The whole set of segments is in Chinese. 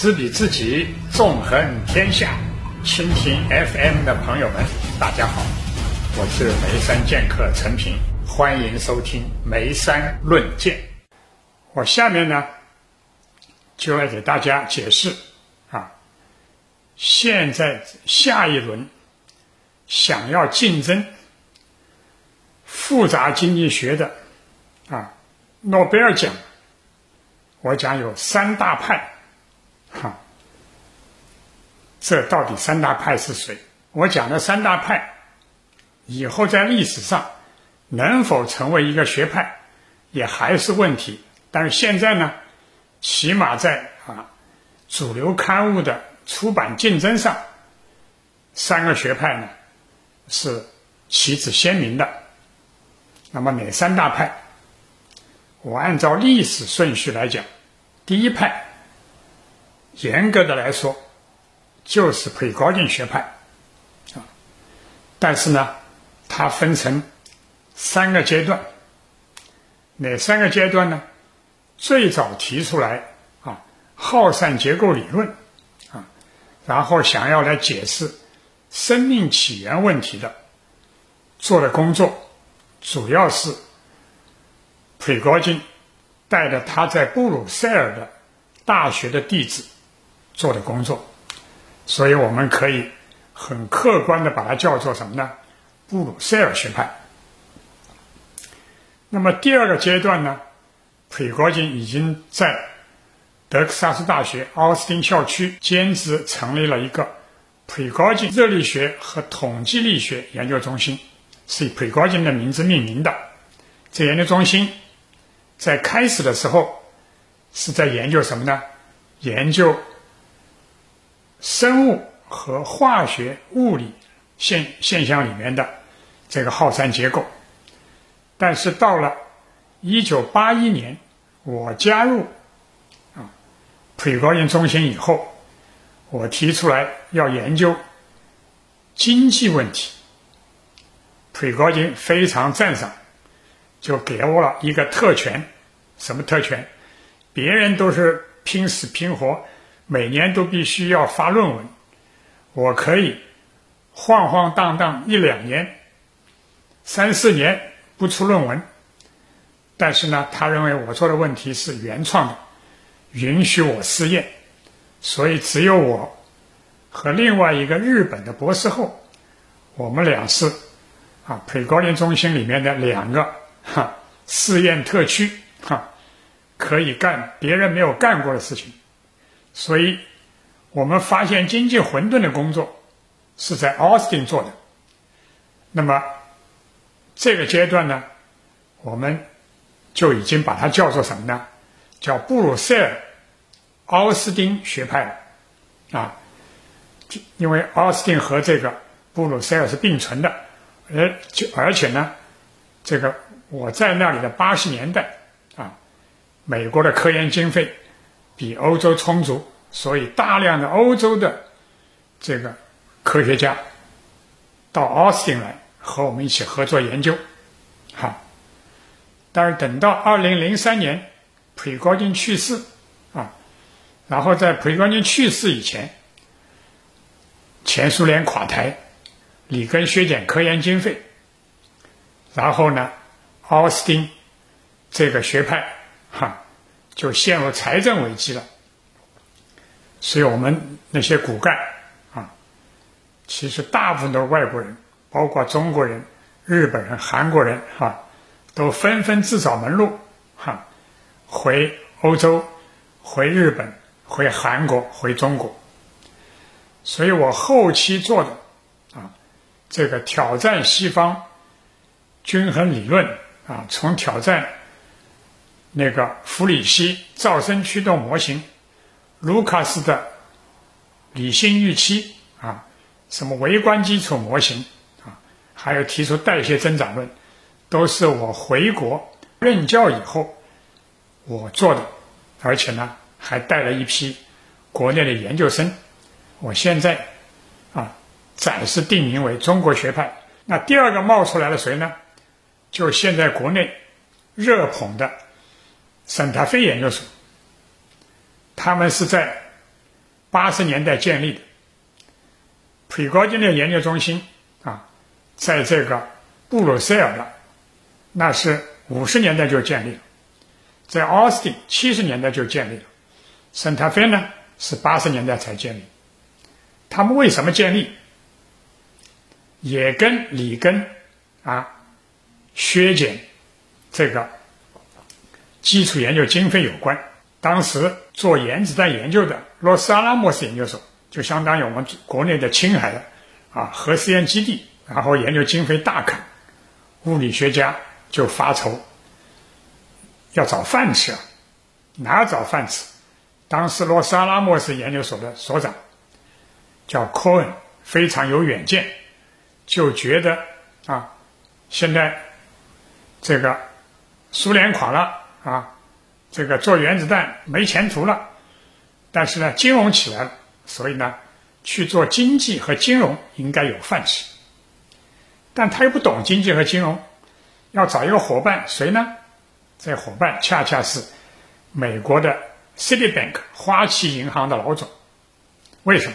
知彼知己，纵横天下。蜻蜓 FM 的朋友们，大家好，我是眉山剑客陈平，欢迎收听眉山论剑。我下面呢，就来给大家解释啊，现在下一轮想要竞争复杂经济学的啊诺贝尔奖，我讲有三大派。哈，这到底三大派是谁？我讲的三大派，以后在历史上能否成为一个学派，也还是问题。但是现在呢，起码在啊主流刊物的出版竞争上，三个学派呢是旗帜鲜明的。那么哪三大派？我按照历史顺序来讲，第一派。严格的来说，就是普高津学派，啊，但是呢，它分成三个阶段。哪三个阶段呢？最早提出来啊，耗散结构理论，啊，然后想要来解释生命起源问题的，做的工作，主要是普高津带着他在布鲁塞尔的大学的弟子。做的工作，所以我们可以很客观的把它叫做什么呢？布鲁塞尔学派。那么第二个阶段呢，普里戈金已经在德克萨斯大学奥斯汀校区兼职成立了一个普里戈金热力学和统计力学研究中心，是以普里戈金的名字命名的。这研究中心在开始的时候是在研究什么呢？研究。生物和化学、物理现现象里面的这个耗散结构，但是到了一九八一年，我加入啊普里高津中心以后，我提出来要研究经济问题，普里高津非常赞赏，就给我了一个特权，什么特权？别人都是拼死拼活。每年都必须要发论文，我可以晃晃荡荡一两年、三四年不出论文，但是呢，他认为我做的问题是原创的，允许我试验，所以只有我和另外一个日本的博士后，我们俩是啊，普高林中心里面的两个哈试验特区哈，可以干别人没有干过的事情。所以，我们发现经济混沌的工作是在奥斯汀做的。那么，这个阶段呢，我们就已经把它叫做什么呢？叫布鲁塞尔奥斯汀学派了啊，因为奥斯汀和这个布鲁塞尔是并存的，而就而且呢，这个我在那里的八十年代啊，美国的科研经费。比欧洲充足，所以大量的欧洲的这个科学家到奥斯汀来和我们一起合作研究，哈。但是等到二零零三年普里高津去世啊，然后在普里高津去世以前，前苏联垮台，里根削减科研经费，然后呢，奥斯汀这个学派哈。就陷入财政危机了，所以我们那些骨干啊，其实大部分都是外国人，包括中国人、日本人、韩国人哈，都纷纷自找门路哈，回欧洲、回日本、回韩国、回中国。所以我后期做的啊，这个挑战西方均衡理论啊，从挑战。那个弗里希噪声驱动模型，卢卡斯的理性预期啊，什么微观基础模型啊，还有提出代谢增长论，都是我回国任教以后我做的，而且呢还带了一批国内的研究生。我现在啊暂时定名为中国学派。那第二个冒出来的谁呢？就现在国内热捧的。圣塔菲研究所，他们是在八十年代建立的。普高金的研究中心啊，在这个布鲁塞尔的，那是五十年代就建立了，在奥斯汀七十年代就建立了，圣塔菲呢是八十年代才建立。他们为什么建立？也跟里根啊削减这个基础研究经费有关。当时做原子弹研究的洛斯阿拉莫斯研究所，就相当于我们国内的青海的啊核试验基地，然后研究经费大砍，物理学家就发愁，要找饭吃啊，哪找饭吃？当时洛斯阿拉莫斯研究所的所长叫科恩，非常有远见。就觉得啊，现在这个苏联垮了啊，这个做原子弹没前途了，但是呢，金融起来了，所以呢，去做经济和金融应该有饭吃。但他又不懂经济和金融，要找一个伙伴，谁呢？这伙伴恰恰是美国的 Citibank 花旗银行的老总。为什么？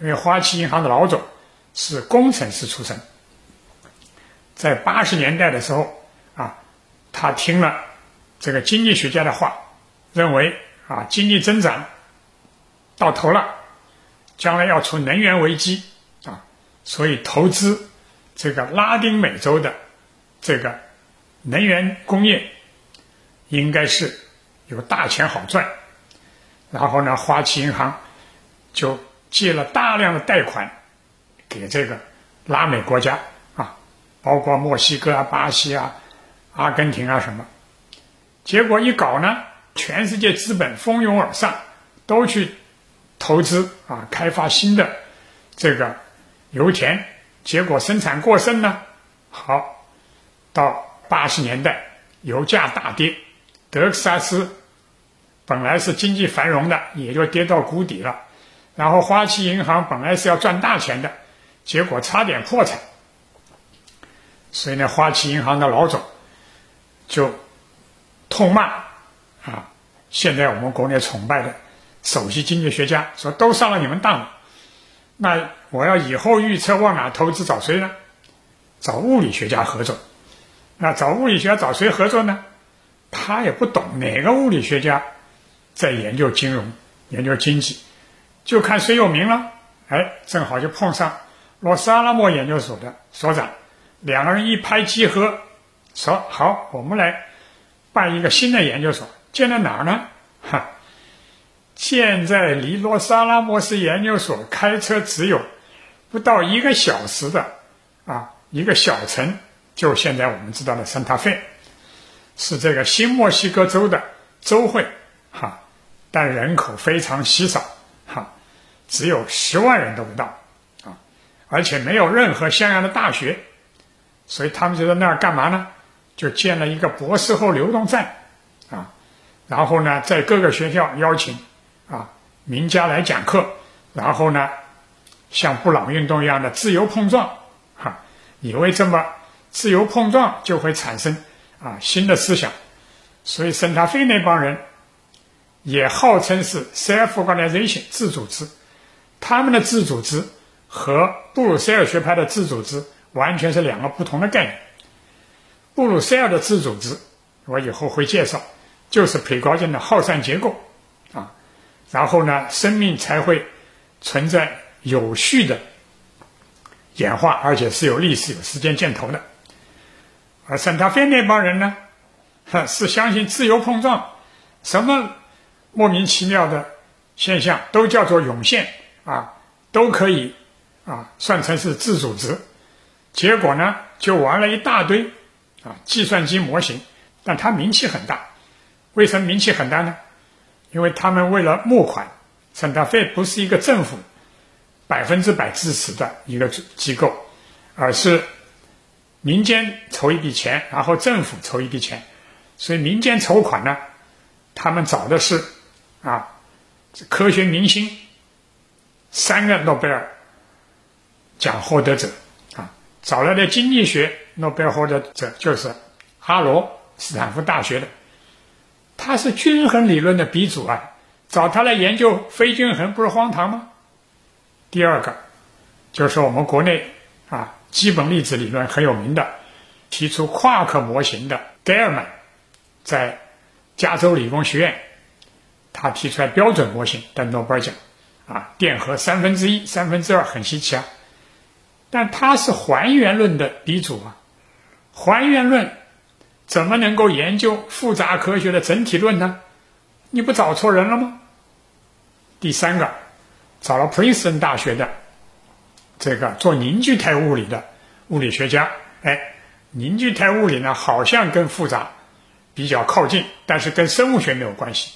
因为花旗银行的老总。是工程师出身，在八十年代的时候啊，他听了这个经济学家的话，认为啊经济增长到头了，将来要出能源危机啊，所以投资这个拉丁美洲的这个能源工业应该是有大钱好赚。然后呢，花旗银行就借了大量的贷款。给这个拉美国家啊，包括墨西哥啊、巴西啊、阿根廷啊什么，结果一搞呢，全世界资本蜂拥而上，都去投资啊，开发新的这个油田，结果生产过剩呢，好，到八十年代油价大跌，德克萨斯本来是经济繁荣的，也就跌到谷底了，然后花旗银行本来是要赚大钱的。结果差点破产，所以呢，花旗银行的老总就痛骂啊！现在我们国内崇拜的首席经济学家说：“都上了你们当了，那我要以后预测往哪投资找谁呢？找物理学家合作。那找物理学家找谁合作呢？他也不懂哪个物理学家在研究金融、研究经济，就看谁有名了。哎，正好就碰上。”洛斯阿拉莫研究所的所长，两个人一拍即合，说好，我们来办一个新的研究所，建在哪儿呢？哈，建在离洛萨拉莫斯研究所开车只有不到一个小时的啊一个小城，就现在我们知道的圣塔费，是这个新墨西哥州的州会，哈，但人口非常稀少，哈，只有十万人都不到啊。而且没有任何像样的大学，所以他们就在那儿干嘛呢？就建了一个博士后流动站，啊，然后呢，在各个学校邀请啊名家来讲课，然后呢，像布朗运动一样的自由碰撞，哈，以为这么自由碰撞就会产生啊新的思想，所以圣塔菲那帮人也号称是 self-organization 自组织，他们的自组织。和布鲁塞尔学派的自组织完全是两个不同的概念。布鲁塞尔的自组织，我以后会介绍，就是培高间的耗散结构啊，然后呢，生命才会存在有序的演化，而且是有历史、有时间箭头的。而圣塔菲那帮人呢，是相信自由碰撞，什么莫名其妙的现象都叫做涌现啊，都可以。啊，算成是自组织，结果呢就玩了一大堆啊计算机模型，但它名气很大。为什么名气很大呢？因为他们为了募款，圣达费不是一个政府百分之百支持的一个机构，而是民间筹一笔钱，然后政府筹一笔钱，所以民间筹款呢，他们找的是啊科学明星，三个诺贝尔。奖获得者，找来的经济学诺贝尔获得者就是哈罗斯坦福大学的，他是均衡理论的鼻祖啊，找他来研究非均衡不是荒唐吗？第二个就是我们国内啊基本粒子理论很有名的，提出夸克模型的盖尔曼，在加州理工学院，他提出来标准模型得诺贝尔奖，啊电荷三分之一、三分之二很稀奇啊，但他是还原论的鼻祖啊，还原论怎么能够研究复杂科学的整体论呢？你不找错人了吗？第三个，找了普林斯顿大学的这个做凝聚态物理的物理学家。哎，凝聚态物理呢，好像跟复杂比较靠近，但是跟生物学没有关系。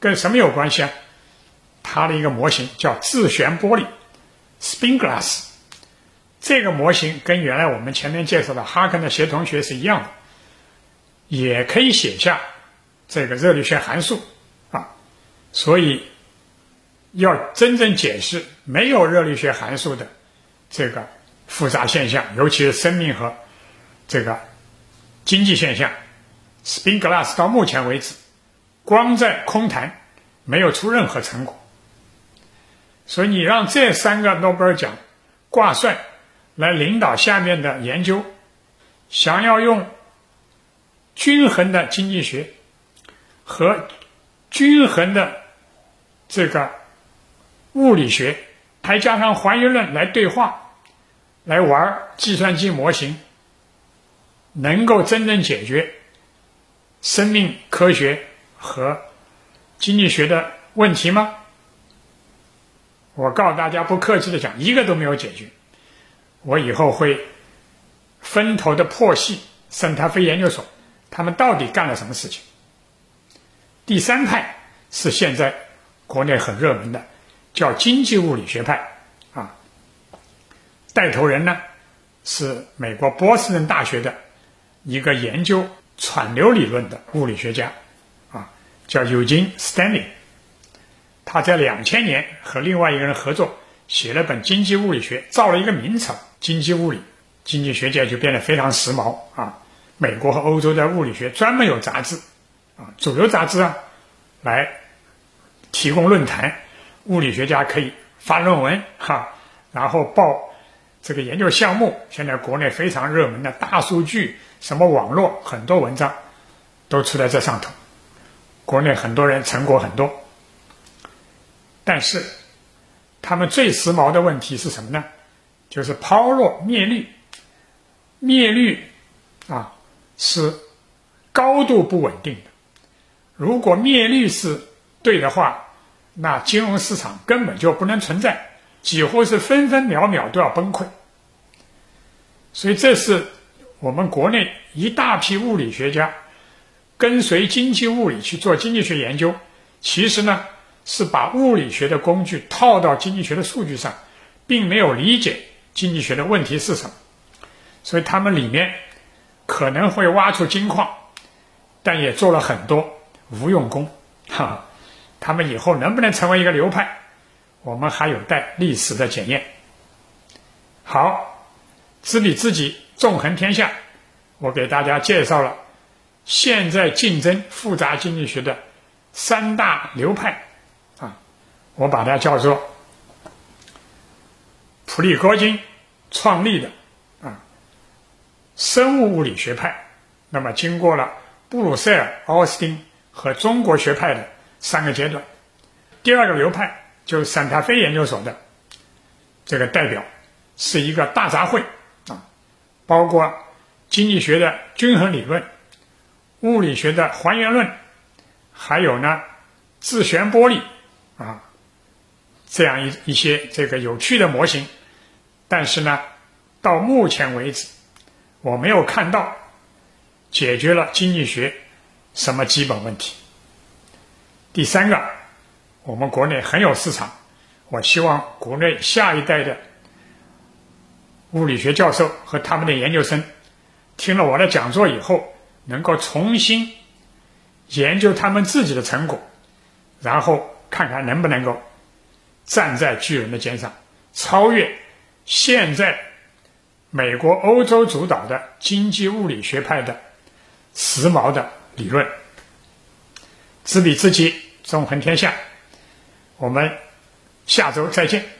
跟什么有关系啊？它的一个模型叫自旋玻璃 （spin glass）。这个模型跟原来我们前面介绍的哈根的协同学是一样的，也可以写下这个热力学函数啊。所以，要真正解释没有热力学函数的这个复杂现象，尤其是生命和这个经济现象，spin glass 到目前为止，光在空谈，没有出任何成果。所以，你让这三个诺贝尔奖挂帅来领导下面的研究，想要用均衡的经济学和。均衡的这个物理学，还加上还原论来对话，来玩计算机模型，能够真正解决生命科学和经济学的问题吗？我告诉大家，不客气的讲，一个都没有解决。我以后会分头的破析圣塔菲研究所，他们到底干了什么事情。第三派是现在国内很热门的，叫经济物理学派，啊，带头人呢是美国波士顿大学的一个研究湍流理论的物理学家，啊，叫 Eugene Stanley。他在两千年和另外一个人合作写了本经济物理学，造了一个名词“经济物理”，经济学界就变得非常时髦啊。美国和欧洲的物理学专门有杂志。啊，主流杂志啊，来提供论坛，物理学家可以发论文哈，然后报这个研究项目。现在国内非常热门的大数据，什么网络，很多文章都出在这上头。国内很多人成果很多，但是他们最时髦的问题是什么呢？就是抛落灭率，灭率啊是高度不稳定的。如果灭率是对的话，那金融市场根本就不能存在，几乎是分分秒秒都要崩溃。所以，这是我们国内一大批物理学家跟随经济物理去做经济学研究，其实呢是把物理学的工具套到经济学的数据上，并没有理解经济学的问题是什么。所以，他们里面可能会挖出金矿，但也做了很多。无用功，哈，他们以后能不能成为一个流派，我们还有待历史的检验。好，知彼知己，纵横天下。我给大家介绍了现在竞争复杂经济学的三大流派，我把它叫做普利戈金创立的啊生物物理学派。那么经过了布鲁塞尔、奥斯汀。和中国学派的三个阶段，第二个流派就是散塔菲研究所的这个代表，是一个大杂烩啊，包括经济学的均衡理论、物理学的还原论，还有呢自旋玻璃啊这样一一些这个有趣的模型，但是呢，到目前为止，我没有看到解决了经济学。什么基本问题？第三个，我们国内很有市场。我希望国内下一代的物理学教授和他们的研究生，听了我的讲座以后，能够重新研究他们自己的成果，然后看看能不能够站在巨人的肩上，超越现在美国、欧洲主导的经济物理学派的时髦的。理论，知彼知己，纵横天下。我们下周再见。